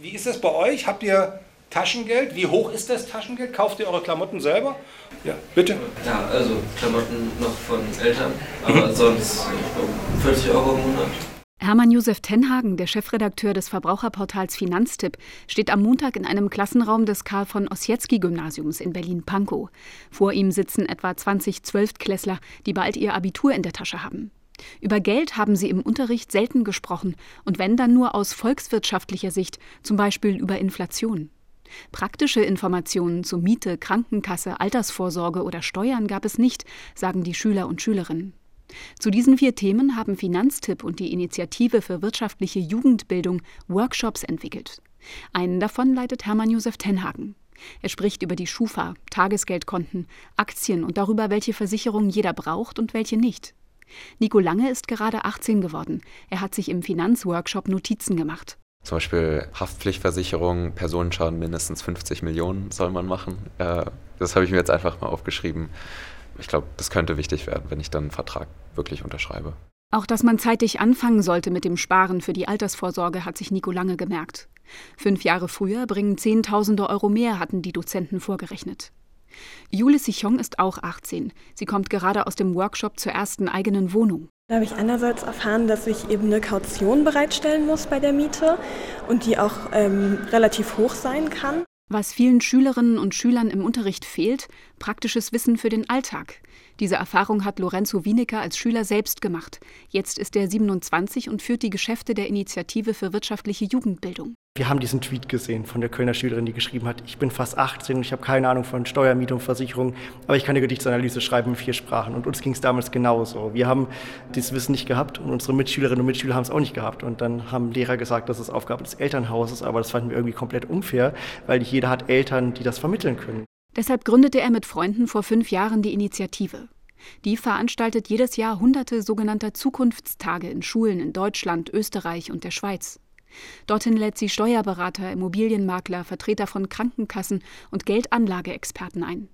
Wie ist das bei euch? Habt ihr Taschengeld? Wie hoch ist das Taschengeld? Kauft ihr eure Klamotten selber? Ja, bitte. Ja, also Klamotten noch von Eltern, aber sonst um 40 Euro im Monat. Hermann Josef Tenhagen, der Chefredakteur des Verbraucherportals Finanztipp, steht am Montag in einem Klassenraum des Karl von Ossietzky Gymnasiums in Berlin-Pankow. Vor ihm sitzen etwa 20 Zwölftklässler, die bald ihr Abitur in der Tasche haben. Über Geld haben sie im Unterricht selten gesprochen und wenn dann nur aus volkswirtschaftlicher Sicht, zum Beispiel über Inflation. Praktische Informationen zu Miete, Krankenkasse, Altersvorsorge oder Steuern gab es nicht, sagen die Schüler und Schülerinnen. Zu diesen vier Themen haben Finanztipp und die Initiative für wirtschaftliche Jugendbildung Workshops entwickelt. Einen davon leitet Hermann Josef Tenhagen. Er spricht über die Schufa, Tagesgeldkonten, Aktien und darüber, welche Versicherungen jeder braucht und welche nicht. Nico Lange ist gerade 18 geworden. Er hat sich im Finanzworkshop Notizen gemacht. Zum Beispiel Haftpflichtversicherung, Personenschaden mindestens 50 Millionen soll man machen. Das habe ich mir jetzt einfach mal aufgeschrieben ich glaube, das könnte wichtig werden, wenn ich dann einen Vertrag wirklich unterschreibe. Auch dass man zeitig anfangen sollte mit dem Sparen für die Altersvorsorge, hat sich Nico lange gemerkt. Fünf Jahre früher bringen Zehntausende Euro mehr, hatten die Dozenten vorgerechnet. Jule Sichong ist auch 18. Sie kommt gerade aus dem Workshop zur ersten eigenen Wohnung. Da habe ich einerseits erfahren, dass ich eben eine Kaution bereitstellen muss bei der Miete und die auch ähm, relativ hoch sein kann. Was vielen Schülerinnen und Schülern im Unterricht fehlt, praktisches Wissen für den Alltag. Diese Erfahrung hat Lorenzo Wienecker als Schüler selbst gemacht. Jetzt ist er 27 und führt die Geschäfte der Initiative für wirtschaftliche Jugendbildung. Wir haben diesen Tweet gesehen von der Kölner Schülerin, die geschrieben hat, ich bin fast 18 und ich habe keine Ahnung von Steuermiete und Versicherung, aber ich kann eine Gedichtsanalyse schreiben in vier Sprachen. Und uns ging es damals genauso. Wir haben dieses Wissen nicht gehabt und unsere Mitschülerinnen und Mitschüler haben es auch nicht gehabt. Und dann haben Lehrer gesagt, das ist Aufgabe des Elternhauses, aber das fanden wir irgendwie komplett unfair, weil nicht jeder hat Eltern, die das vermitteln können. Deshalb gründete er mit Freunden vor fünf Jahren die Initiative. Die veranstaltet jedes Jahr hunderte sogenannter Zukunftstage in Schulen in Deutschland, Österreich und der Schweiz. Dorthin lädt sie Steuerberater, Immobilienmakler, Vertreter von Krankenkassen und Geldanlageexperten ein.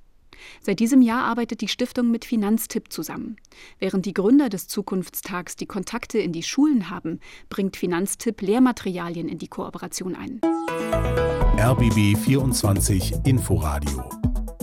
Seit diesem Jahr arbeitet die Stiftung mit Finanztipp zusammen. Während die Gründer des Zukunftstags die Kontakte in die Schulen haben, bringt Finanztipp Lehrmaterialien in die Kooperation ein. RBB 24 Inforadio